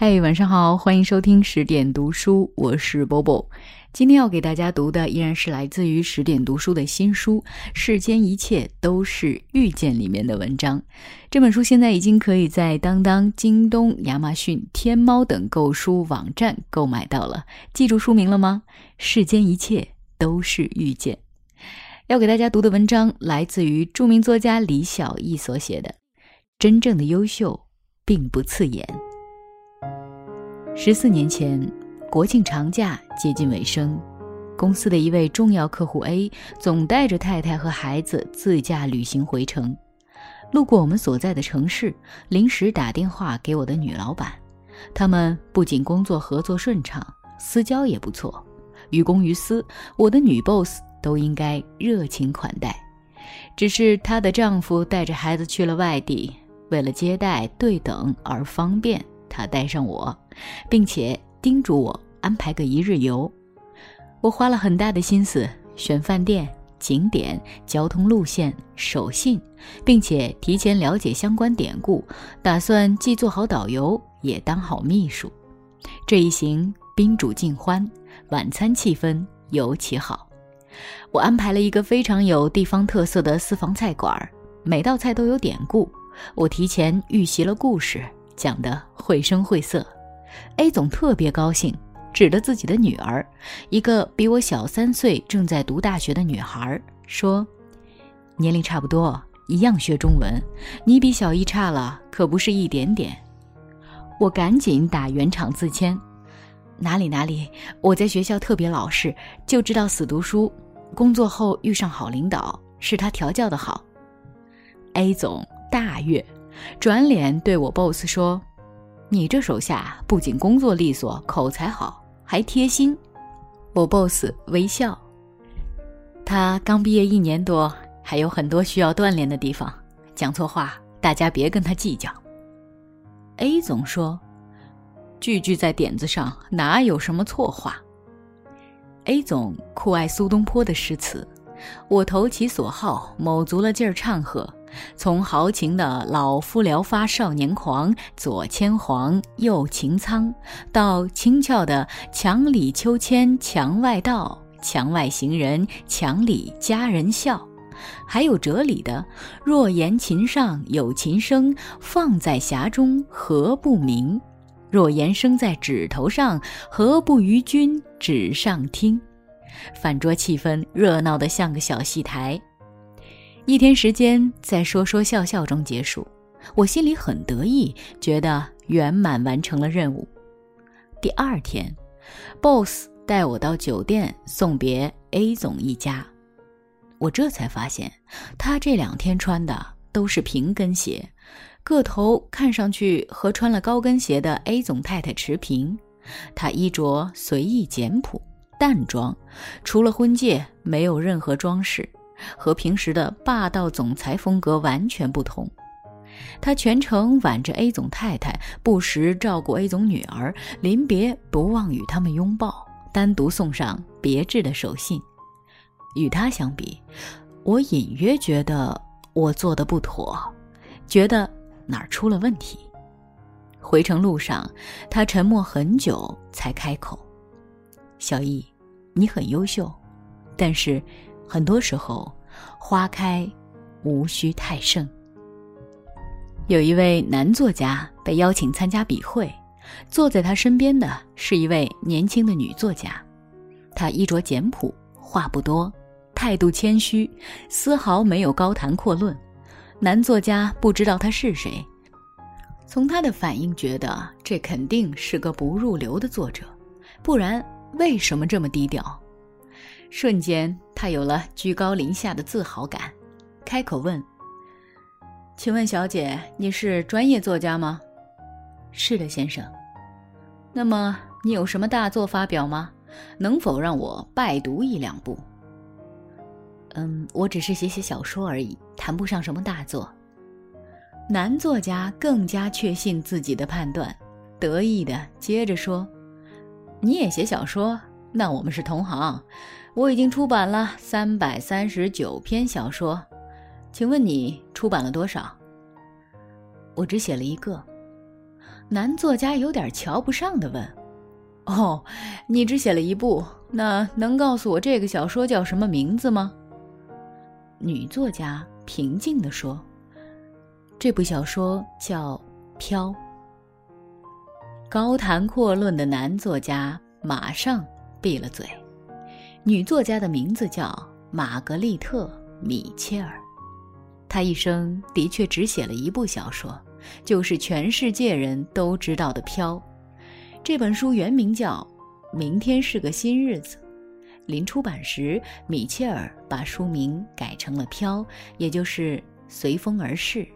嘿，晚上好，欢迎收听十点读书，我是波波。今天要给大家读的依然是来自于十点读书的新书《世间一切都是遇见》里面的文章。这本书现在已经可以在当当、京东、亚马逊、天猫等购书网站购买到了。记住书名了吗？世间一切都是遇见。要给大家读的文章来自于著名作家李小艺所写的《真正的优秀并不刺眼》。十四年前，国庆长假接近尾声，公司的一位重要客户 A 总带着太太和孩子自驾旅行回城。路过我们所在的城市，临时打电话给我的女老板。他们不仅工作合作顺畅，私交也不错。于公于私，我的女 boss 都应该热情款待。只是她的丈夫带着孩子去了外地，为了接待对等而方便。他带上我，并且叮嘱我安排个一日游。我花了很大的心思选饭店、景点、交通路线、手信，并且提前了解相关典故，打算既做好导游，也当好秘书。这一行宾主尽欢，晚餐气氛尤其好。我安排了一个非常有地方特色的私房菜馆，每道菜都有典故。我提前预习了故事。讲得绘声绘色，A 总特别高兴，指着自己的女儿，一个比我小三岁、正在读大学的女孩，说：“年龄差不多，一样学中文，你比小一差了，可不是一点点。”我赶紧打圆场自谦：“哪里哪里，我在学校特别老实，就知道死读书。工作后遇上好领导，是他调教的好。”A 总大悦。转脸对我 boss 说：“你这手下不仅工作利索、口才好，还贴心。”我 boss 微笑。他刚毕业一年多，还有很多需要锻炼的地方。讲错话，大家别跟他计较。A 总说：“句句在点子上，哪有什么错话？”A 总酷爱苏东坡的诗词，我投其所好，卯足了劲儿唱和。从豪情的老夫聊发少年狂，左牵黄，右擎苍，到轻巧的墙里秋千墙外道，墙外行人墙里佳人笑，还有哲理的若言琴上有琴声，放在匣中何不鸣？若言声在指头上，何不与君指上听？饭桌气氛热闹得像个小戏台。一天时间在说说笑笑中结束，我心里很得意，觉得圆满完成了任务。第二天，boss 带我到酒店送别 A 总一家，我这才发现他这两天穿的都是平跟鞋，个头看上去和穿了高跟鞋的 A 总太太持平。他衣着随意简朴淡妆，除了婚戒，没有任何装饰。和平时的霸道总裁风格完全不同，他全程挽着 A 总太太，不时照顾 A 总女儿，临别不忘与他们拥抱，单独送上别致的手信。与他相比，我隐约觉得我做的不妥，觉得哪儿出了问题。回程路上，他沉默很久才开口：“小易，你很优秀，但是……”很多时候，花开无需太盛。有一位男作家被邀请参加笔会，坐在他身边的是一位年轻的女作家。她衣着简朴，话不多，态度谦虚，丝毫没有高谈阔论。男作家不知道她是谁，从他的反应觉得这肯定是个不入流的作者，不然为什么这么低调？瞬间，他有了居高临下的自豪感，开口问：“请问小姐，你是专业作家吗？”“是的，先生。”“那么你有什么大作发表吗？能否让我拜读一两部？”“嗯，我只是写写小说而已，谈不上什么大作。”男作家更加确信自己的判断，得意的接着说：“你也写小说？那我们是同行。”我已经出版了三百三十九篇小说，请问你出版了多少？我只写了一个。男作家有点瞧不上的问：“哦，你只写了一部，那能告诉我这个小说叫什么名字吗？”女作家平静地说：“这部小说叫《飘》。”高谈阔论的男作家马上闭了嘴。女作家的名字叫玛格丽特·米切尔，她一生的确只写了一部小说，就是全世界人都知道的《飘》。这本书原名叫《明天是个新日子》，临出版时，米切尔把书名改成了《飘》，也就是随风而逝。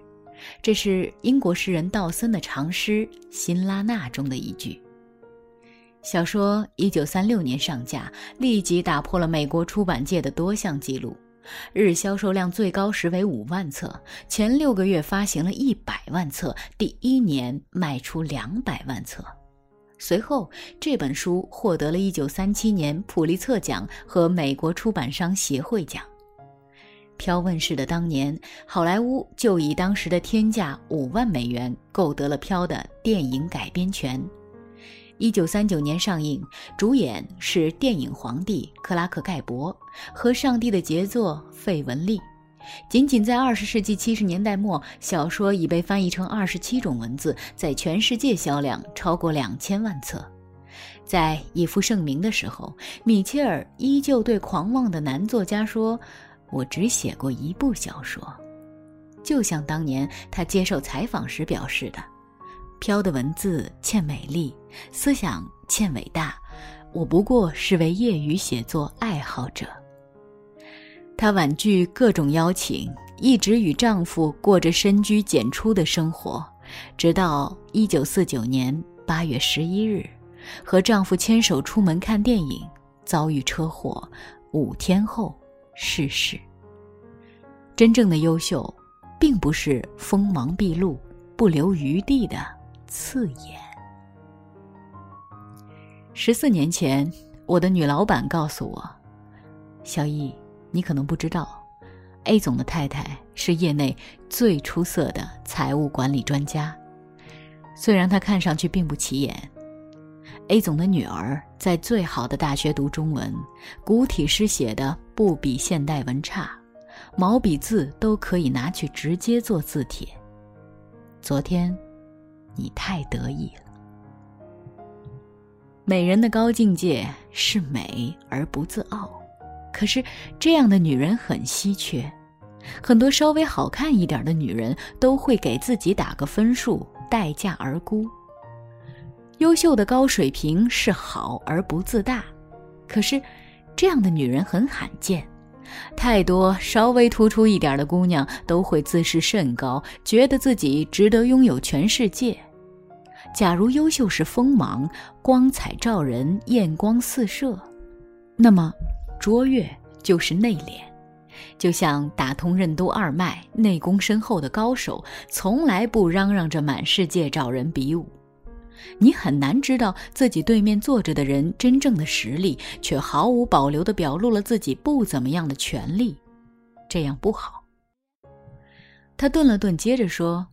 这是英国诗人道森的长诗《辛拉娜》中的一句。小说一九三六年上架，立即打破了美国出版界的多项记录，日销售量最高时为五万册，前六个月发行了一百万册，第一年卖出两百万册。随后，这本书获得了一九三七年普利策奖和美国出版商协会奖。飘问世的当年，好莱坞就以当时的天价五万美元购得了飘的电影改编权。一九三九年上映，主演是电影皇帝克拉克·盖博和《上帝的杰作》费雯丽。仅仅在二十世纪七十年代末，小说已被翻译成二十七种文字，在全世界销量超过两千万册。在已负盛名的时候，米切尔依旧对狂妄的男作家说。我只写过一部小说，就像当年他接受采访时表示的：“飘的文字欠美丽，思想欠伟大，我不过是位业余写作爱好者。”她婉拒各种邀请，一直与丈夫过着深居简出的生活，直到一九四九年八月十一日，和丈夫牵手出门看电影，遭遇车祸，五天后逝。世。真正的优秀，并不是锋芒毕露、不留余地的刺眼。十四年前，我的女老板告诉我：“小易，你可能不知道，A 总的太太是业内最出色的财务管理专家。虽然她看上去并不起眼。”A 总的女儿在最好的大学读中文，古体诗写的。不比现代文差，毛笔字都可以拿去直接做字帖。昨天，你太得意了。美人的高境界是美而不自傲，可是这样的女人很稀缺。很多稍微好看一点的女人都会给自己打个分数，待价而沽。优秀的高水平是好而不自大，可是。这样的女人很罕见，太多稍微突出一点的姑娘都会自视甚高，觉得自己值得拥有全世界。假如优秀是锋芒、光彩照人、艳光四射，那么卓越就是内敛。就像打通任督二脉、内功深厚的高手，从来不嚷嚷着满世界找人比武。你很难知道自己对面坐着的人真正的实力，却毫无保留地表露了自己不怎么样的权利，这样不好。他顿了顿，接着说：“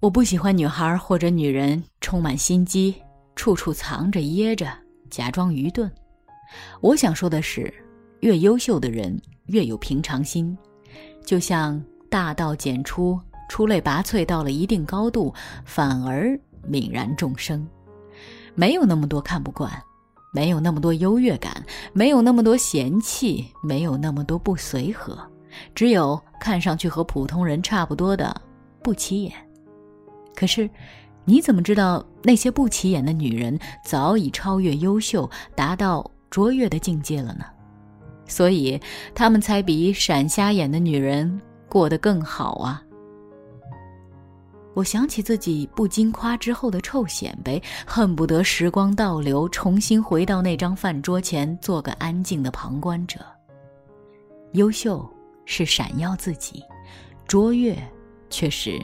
我不喜欢女孩或者女人充满心机，处处藏着掖着，假装愚钝。我想说的是，越优秀的人越有平常心，就像大道简出，出类拔萃到了一定高度，反而。”泯然众生，没有那么多看不惯，没有那么多优越感，没有那么多嫌弃，没有那么多不随和，只有看上去和普通人差不多的不起眼。可是，你怎么知道那些不起眼的女人早已超越优秀，达到卓越的境界了呢？所以，她们才比闪瞎眼的女人过得更好啊。我想起自己不经夸之后的臭显摆，恨不得时光倒流，重新回到那张饭桌前，做个安静的旁观者。优秀是闪耀自己，卓越却是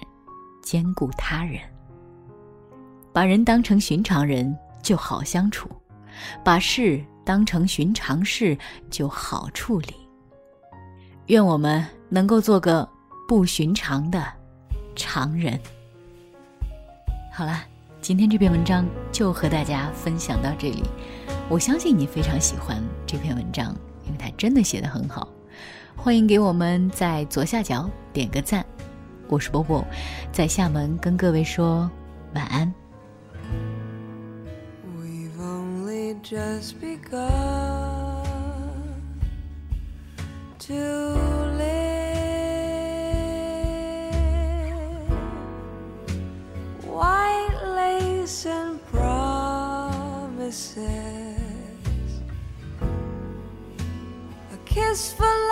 兼顾他人。把人当成寻常人就好相处，把事当成寻常事就好处理。愿我们能够做个不寻常的常人。好了，今天这篇文章就和大家分享到这里。我相信你非常喜欢这篇文章，因为它真的写得很好。欢迎给我们在左下角点个赞。我是波波，在厦门跟各位说晚安。And promises. A kiss for love.